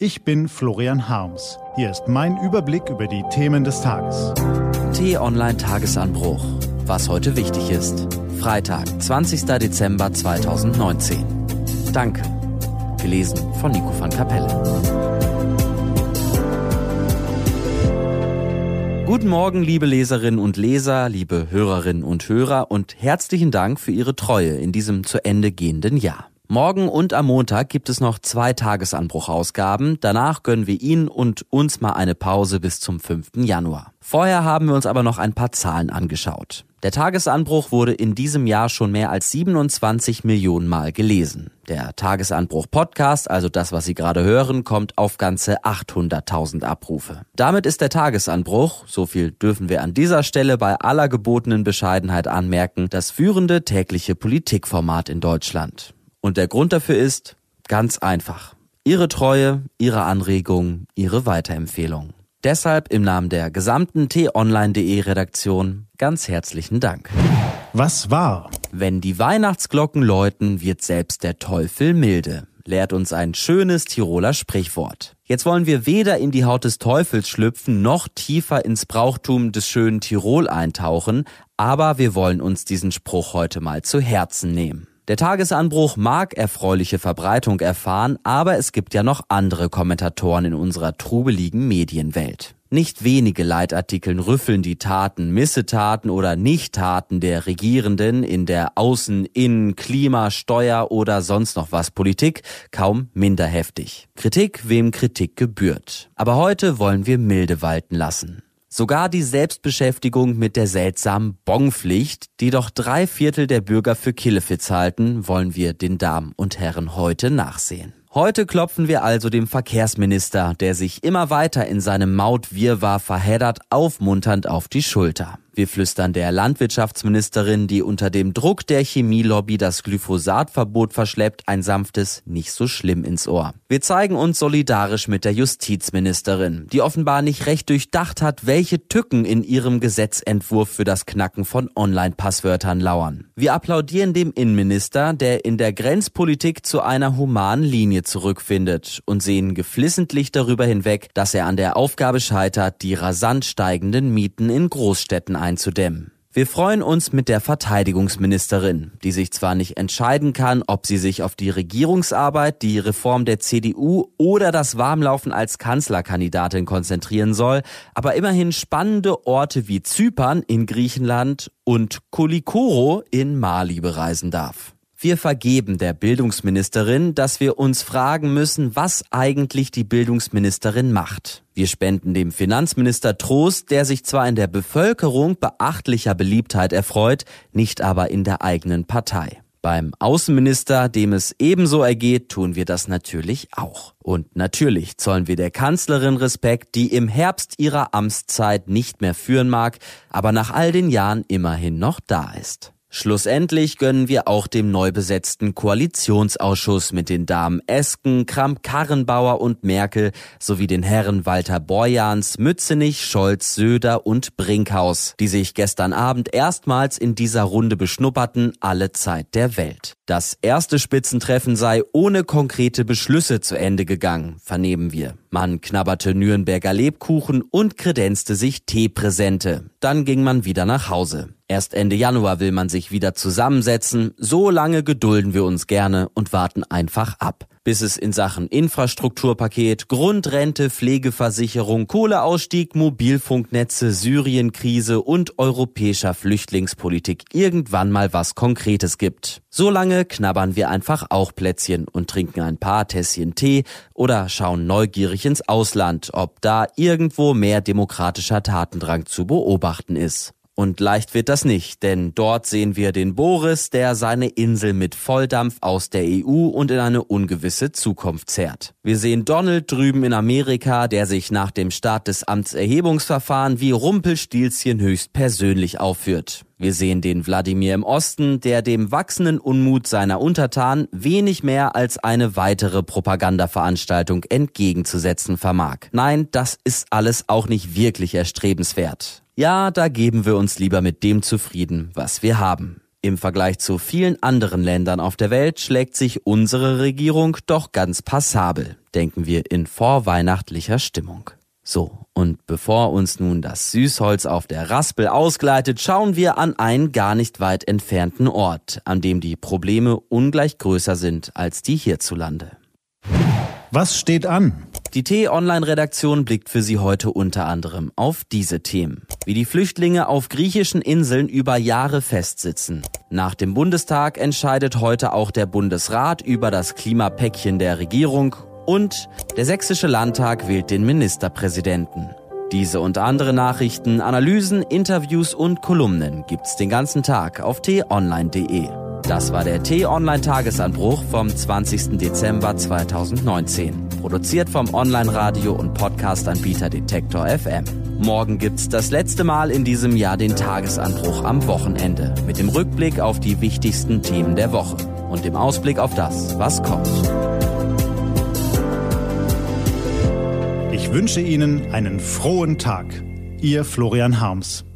Ich bin Florian Harms. Hier ist mein Überblick über die Themen des Tages. T-Online Tagesanbruch. Was heute wichtig ist. Freitag, 20. Dezember 2019. Danke. Gelesen von Nico van Kapelle. Guten Morgen, liebe Leserinnen und Leser, liebe Hörerinnen und Hörer und herzlichen Dank für Ihre Treue in diesem zu Ende gehenden Jahr. Morgen und am Montag gibt es noch zwei Tagesanbruchausgaben. Danach gönnen wir Ihnen und uns mal eine Pause bis zum 5. Januar. Vorher haben wir uns aber noch ein paar Zahlen angeschaut. Der Tagesanbruch wurde in diesem Jahr schon mehr als 27 Millionen Mal gelesen. Der Tagesanbruch Podcast, also das, was Sie gerade hören, kommt auf ganze 800.000 Abrufe. Damit ist der Tagesanbruch, so viel dürfen wir an dieser Stelle bei aller gebotenen Bescheidenheit anmerken, das führende tägliche Politikformat in Deutschland. Und der Grund dafür ist ganz einfach. Ihre Treue, Ihre Anregung, Ihre Weiterempfehlung. Deshalb im Namen der gesamten t-online.de Redaktion ganz herzlichen Dank. Was war? Wenn die Weihnachtsglocken läuten, wird selbst der Teufel milde, lehrt uns ein schönes Tiroler Sprichwort. Jetzt wollen wir weder in die Haut des Teufels schlüpfen, noch tiefer ins Brauchtum des schönen Tirol eintauchen, aber wir wollen uns diesen Spruch heute mal zu Herzen nehmen. Der Tagesanbruch mag erfreuliche Verbreitung erfahren, aber es gibt ja noch andere Kommentatoren in unserer trubeligen Medienwelt. Nicht wenige Leitartikeln rüffeln die Taten, Missetaten oder Nichttaten der Regierenden in der Außen-, Innen-, Klima-, Steuer- oder sonst noch was Politik kaum minder heftig. Kritik, wem Kritik gebührt. Aber heute wollen wir milde walten lassen. Sogar die Selbstbeschäftigung mit der seltsamen Bonpflicht, die doch drei Viertel der Bürger für Killefits halten, wollen wir den Damen und Herren heute nachsehen. Heute klopfen wir also dem Verkehrsminister, der sich immer weiter in seinem Mautwirrwarr verheddert, aufmunternd auf die Schulter. Wir flüstern der Landwirtschaftsministerin, die unter dem Druck der Chemielobby das Glyphosatverbot verschleppt, ein sanftes nicht so schlimm ins Ohr. Wir zeigen uns solidarisch mit der Justizministerin, die offenbar nicht recht durchdacht hat, welche Tücken in ihrem Gesetzentwurf für das Knacken von Online-Passwörtern lauern. Wir applaudieren dem Innenminister, der in der Grenzpolitik zu einer humanen Linie zurückfindet und sehen geflissentlich darüber hinweg, dass er an der Aufgabe scheitert, die rasant steigenden Mieten in Großstädten einzudämmen. Wir freuen uns mit der Verteidigungsministerin, die sich zwar nicht entscheiden kann, ob sie sich auf die Regierungsarbeit, die Reform der CDU oder das Warmlaufen als Kanzlerkandidatin konzentrieren soll, aber immerhin spannende Orte wie Zypern in Griechenland und Kolikoro in Mali bereisen darf. Wir vergeben der Bildungsministerin, dass wir uns fragen müssen, was eigentlich die Bildungsministerin macht. Wir spenden dem Finanzminister Trost, der sich zwar in der Bevölkerung beachtlicher Beliebtheit erfreut, nicht aber in der eigenen Partei. Beim Außenminister, dem es ebenso ergeht, tun wir das natürlich auch. Und natürlich zollen wir der Kanzlerin Respekt, die im Herbst ihrer Amtszeit nicht mehr führen mag, aber nach all den Jahren immerhin noch da ist. Schlussendlich gönnen wir auch dem neu besetzten Koalitionsausschuss mit den Damen Esken, Kramp-Karrenbauer und Merkel sowie den Herren Walter Borjans, Mützenich, Scholz, Söder und Brinkhaus, die sich gestern Abend erstmals in dieser Runde beschnupperten, alle Zeit der Welt. Das erste Spitzentreffen sei ohne konkrete Beschlüsse zu Ende gegangen, vernehmen wir. Man knabberte Nürnberger Lebkuchen und kredenzte sich Teepräsente. Dann ging man wieder nach Hause. Erst Ende Januar will man sich wieder zusammensetzen. So lange gedulden wir uns gerne und warten einfach ab bis es in Sachen Infrastrukturpaket, Grundrente, Pflegeversicherung, Kohleausstieg, Mobilfunknetze, Syrienkrise und europäischer Flüchtlingspolitik irgendwann mal was Konkretes gibt. Solange knabbern wir einfach auch Plätzchen und trinken ein paar Tässchen Tee oder schauen neugierig ins Ausland, ob da irgendwo mehr demokratischer Tatendrang zu beobachten ist. Und leicht wird das nicht, denn dort sehen wir den Boris, der seine Insel mit Volldampf aus der EU und in eine ungewisse Zukunft zerrt. Wir sehen Donald drüben in Amerika, der sich nach dem Start des Amtserhebungsverfahren wie Rumpelstilzchen höchst persönlich aufführt. Wir sehen den Wladimir im Osten, der dem wachsenden Unmut seiner Untertanen wenig mehr als eine weitere Propagandaveranstaltung entgegenzusetzen vermag. Nein, das ist alles auch nicht wirklich erstrebenswert. Ja, da geben wir uns lieber mit dem zufrieden, was wir haben. Im Vergleich zu vielen anderen Ländern auf der Welt schlägt sich unsere Regierung doch ganz passabel, denken wir in vorweihnachtlicher Stimmung. So, und bevor uns nun das Süßholz auf der Raspel ausgleitet, schauen wir an einen gar nicht weit entfernten Ort, an dem die Probleme ungleich größer sind als die hierzulande. Was steht an? Die T-Online-Redaktion blickt für Sie heute unter anderem auf diese Themen. Wie die Flüchtlinge auf griechischen Inseln über Jahre festsitzen. Nach dem Bundestag entscheidet heute auch der Bundesrat über das Klimapäckchen der Regierung und der Sächsische Landtag wählt den Ministerpräsidenten. Diese und andere Nachrichten, Analysen, Interviews und Kolumnen gibt's den ganzen Tag auf t-online.de. Das war der T-Online-Tagesanbruch vom 20. Dezember 2019. Produziert vom Online-Radio- und Podcast-Anbieter Detektor FM. Morgen gibt's das letzte Mal in diesem Jahr den Tagesanbruch am Wochenende. Mit dem Rückblick auf die wichtigsten Themen der Woche. Und dem Ausblick auf das, was kommt. Ich wünsche Ihnen einen frohen Tag. Ihr Florian Harms.